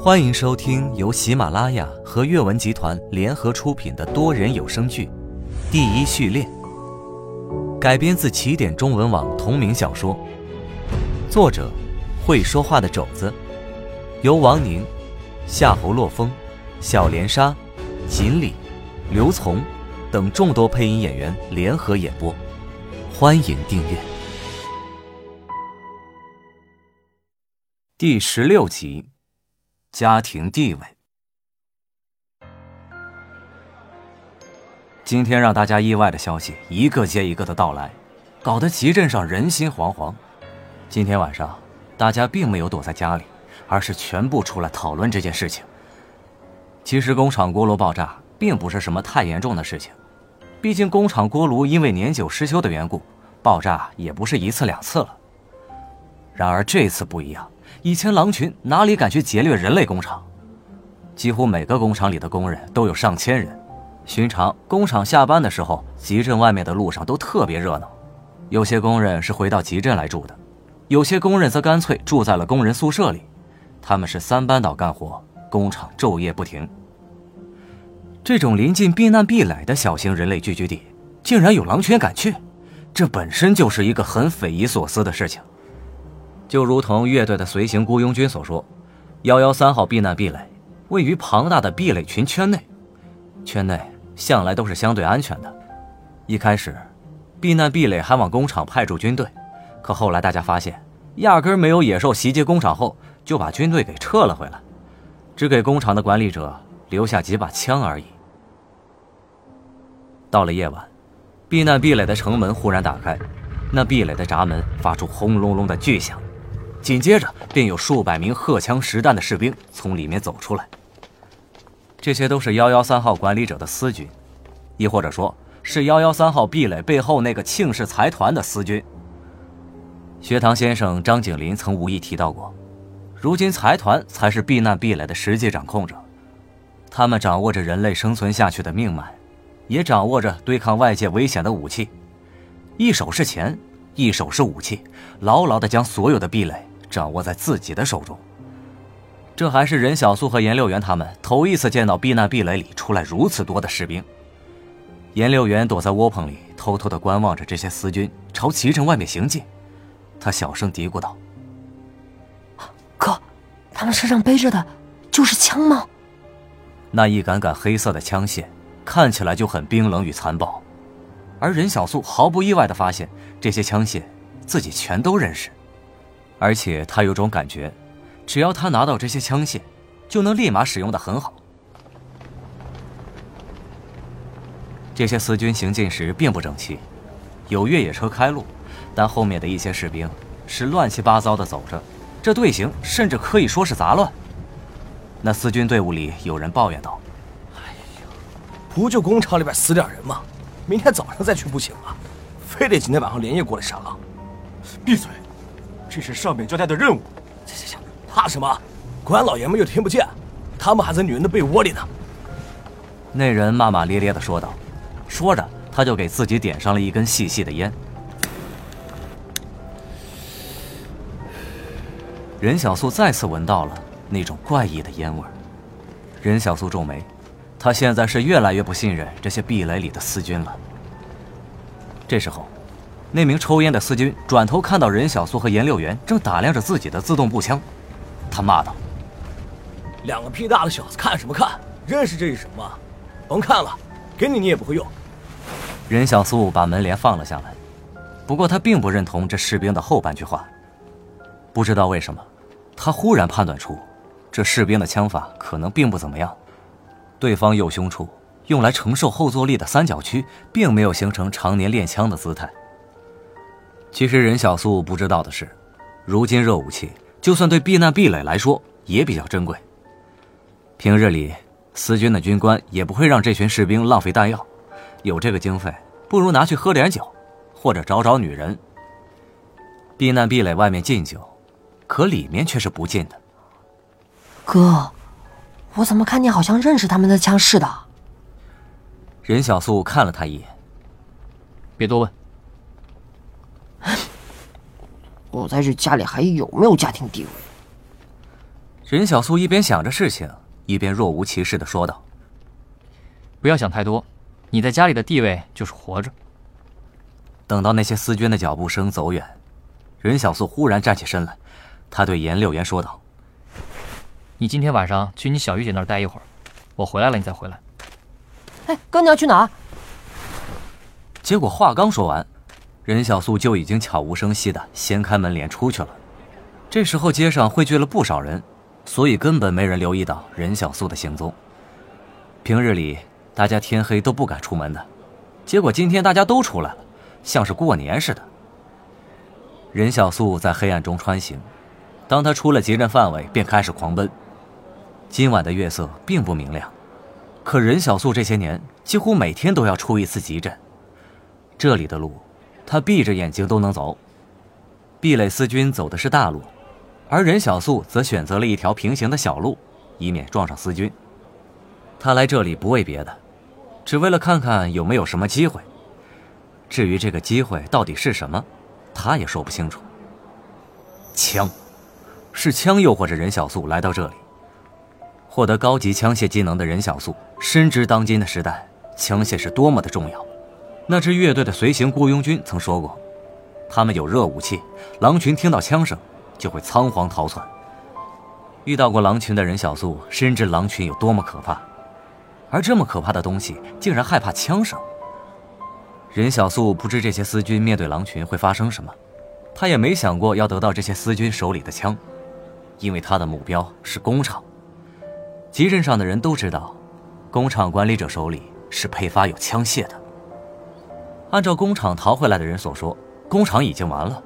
欢迎收听由喜马拉雅和阅文集团联合出品的多人有声剧《第一序列》，改编自起点中文网同名小说，作者会说话的肘子，由王宁、夏侯洛风、小莲莎、锦鲤、刘从等众多配音演员联合演播。欢迎订阅。第十六集。家庭地位。今天让大家意外的消息一个接一个的到来，搞得集镇上人心惶惶。今天晚上，大家并没有躲在家里，而是全部出来讨论这件事情。其实，工厂锅炉爆炸并不是什么太严重的事情，毕竟工厂锅炉因为年久失修的缘故，爆炸也不是一次两次了。然而这次不一样。以前狼群哪里敢去劫掠人类工厂？几乎每个工厂里的工人都有上千人。寻常工厂下班的时候，集镇外面的路上都特别热闹。有些工人是回到集镇来住的，有些工人则干脆住在了工人宿舍里。他们是三班倒干活，工厂昼夜不停。这种临近避难避垒的小型人类聚居地，竟然有狼群敢去，这本身就是一个很匪夷所思的事情。就如同乐队的随行雇佣军所说，幺幺三号避难壁垒位于庞大的壁垒群圈内，圈内向来都是相对安全的。一开始，避难壁垒还往工厂派驻军队，可后来大家发现，压根没有野兽袭击工厂后，就把军队给撤了回来，只给工厂的管理者留下几把枪而已。到了夜晚，避难壁垒的城门忽然打开，那壁垒的闸门发出轰隆隆的巨响。紧接着，便有数百名荷枪实弹的士兵从里面走出来。这些都是幺幺三号管理者的私军，亦或者说是幺幺三号壁垒背后那个庆氏财团的私军。学堂先生张景林曾无意提到过，如今财团才是避难壁垒的实际掌控者，他们掌握着人类生存下去的命脉，也掌握着对抗外界危险的武器，一手是钱，一手是武器，牢牢地将所有的壁垒。掌握在自己的手中。这还是任小素和颜六元他们头一次见到避难壁垒里出来如此多的士兵。颜六元躲在窝棚里，偷偷的观望着这些私军朝齐城外面行进。他小声嘀咕道：“哥，他们身上背着的，就是枪吗？”那一杆杆黑色的枪械，看起来就很冰冷与残暴。而任小素毫不意外的发现，这些枪械自己全都认识。而且他有种感觉，只要他拿到这些枪械，就能立马使用的很好。这些私军行进时并不整齐，有越野车开路，但后面的一些士兵是乱七八糟的走着，这队形甚至可以说是杂乱。那私军队伍里有人抱怨道：“哎呀，不就工厂里边死点人吗？明天早上再去不行吗？非得今天晚上连夜过来杀狼？闭嘴！”这是上面交代的任务。行行行，怕什么？官老爷们又听不见，他们还在女人的被窝里呢。那人骂骂咧咧的说道，说着他就给自己点上了一根细细的烟。任小素再次闻到了那种怪异的烟味任小素皱眉，他现在是越来越不信任这些壁垒里的私军了。这时候。那名抽烟的司机转头看到任小素和颜六元正打量着自己的自动步枪，他骂道：“两个屁大的小子，看什么看？认识这是什么？甭看了，给你你也不会用。”任小素把门帘放了下来，不过他并不认同这士兵的后半句话。不知道为什么，他忽然判断出，这士兵的枪法可能并不怎么样。对方右胸处用来承受后坐力的三角区，并没有形成常年练枪的姿态。其实任小素不知道的是，如今热武器就算对避难壁垒来说也比较珍贵。平日里，司军的军官也不会让这群士兵浪费弹药，有这个经费，不如拿去喝点酒，或者找找女人。避难壁垒外面禁酒，可里面却是不禁的。哥，我怎么看你好像认识他们的枪似的？任小素看了他一眼，别多问。我在这家里还有没有家庭地位？任小素一边想着事情，一边若无其事的说道：“不要想太多，你在家里的地位就是活着。”等到那些思娟的脚步声走远，任小素忽然站起身来，他对严六言说道：“你今天晚上去你小玉姐那儿待一会儿，我回来了你再回来。”哎，哥，你要去哪？结果话刚说完，任小素就已经悄无声息的掀开门帘出去了。这时候街上汇聚了不少人。所以根本没人留意到任小素的行踪。平日里大家天黑都不敢出门的，结果今天大家都出来了，像是过年似的。任小素在黑暗中穿行，当他出了集镇范围，便开始狂奔。今晚的月色并不明亮，可任小素这些年几乎每天都要出一次急诊。这里的路，他闭着眼睛都能走。壁垒司军走的是大路。而任小素则选择了一条平行的小路，以免撞上司军。他来这里不为别的，只为了看看有没有什么机会。至于这个机会到底是什么，他也说不清楚。枪，是枪诱惑着任小素来到这里。获得高级枪械技能的任小素深知当今的时代枪械是多么的重要。那支乐队的随行雇佣军曾说过，他们有热武器，狼群听到枪声。就会仓皇逃窜。遇到过狼群的任小素深知狼群有多么可怕，而这么可怕的东西竟然害怕枪声。任小素不知这些司军面对狼群会发生什么，他也没想过要得到这些司军手里的枪，因为他的目标是工厂。集镇上的人都知道，工厂管理者手里是配发有枪械的。按照工厂逃回来的人所说，工厂已经完了。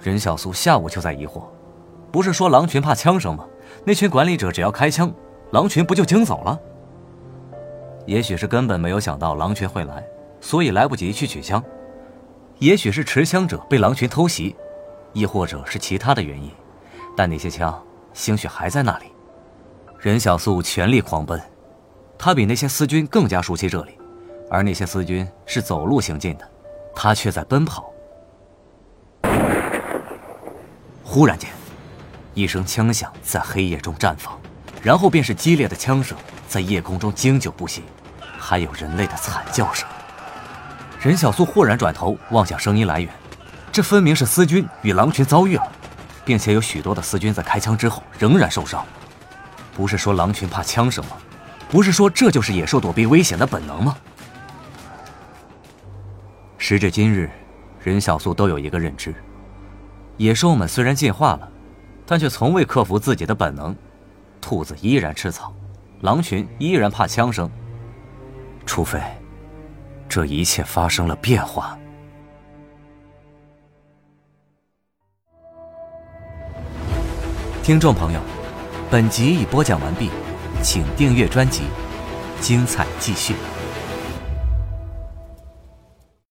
任小素下午就在疑惑，不是说狼群怕枪声吗？那群管理者只要开枪，狼群不就惊走了？也许是根本没有想到狼群会来，所以来不及去取枪；也许是持枪者被狼群偷袭，亦或者是其他的原因。但那些枪兴许还在那里。任小素全力狂奔，他比那些司军更加熟悉这里，而那些司军是走路行进的，他却在奔跑。忽然间，一声枪响在黑夜中绽放，然后便是激烈的枪声在夜空中经久不息，还有人类的惨叫声。任小素忽然转头望向声音来源，这分明是司军与狼群遭遇了，并且有许多的司军在开枪之后仍然受伤。不是说狼群怕枪声吗？不是说这就是野兽躲避危险的本能吗？时至今日，任小素都有一个认知。野兽们虽然进化了，但却从未克服自己的本能。兔子依然吃草，狼群依然怕枪声。除非，这一切发生了变化。听众朋友，本集已播讲完毕，请订阅专辑，精彩继续。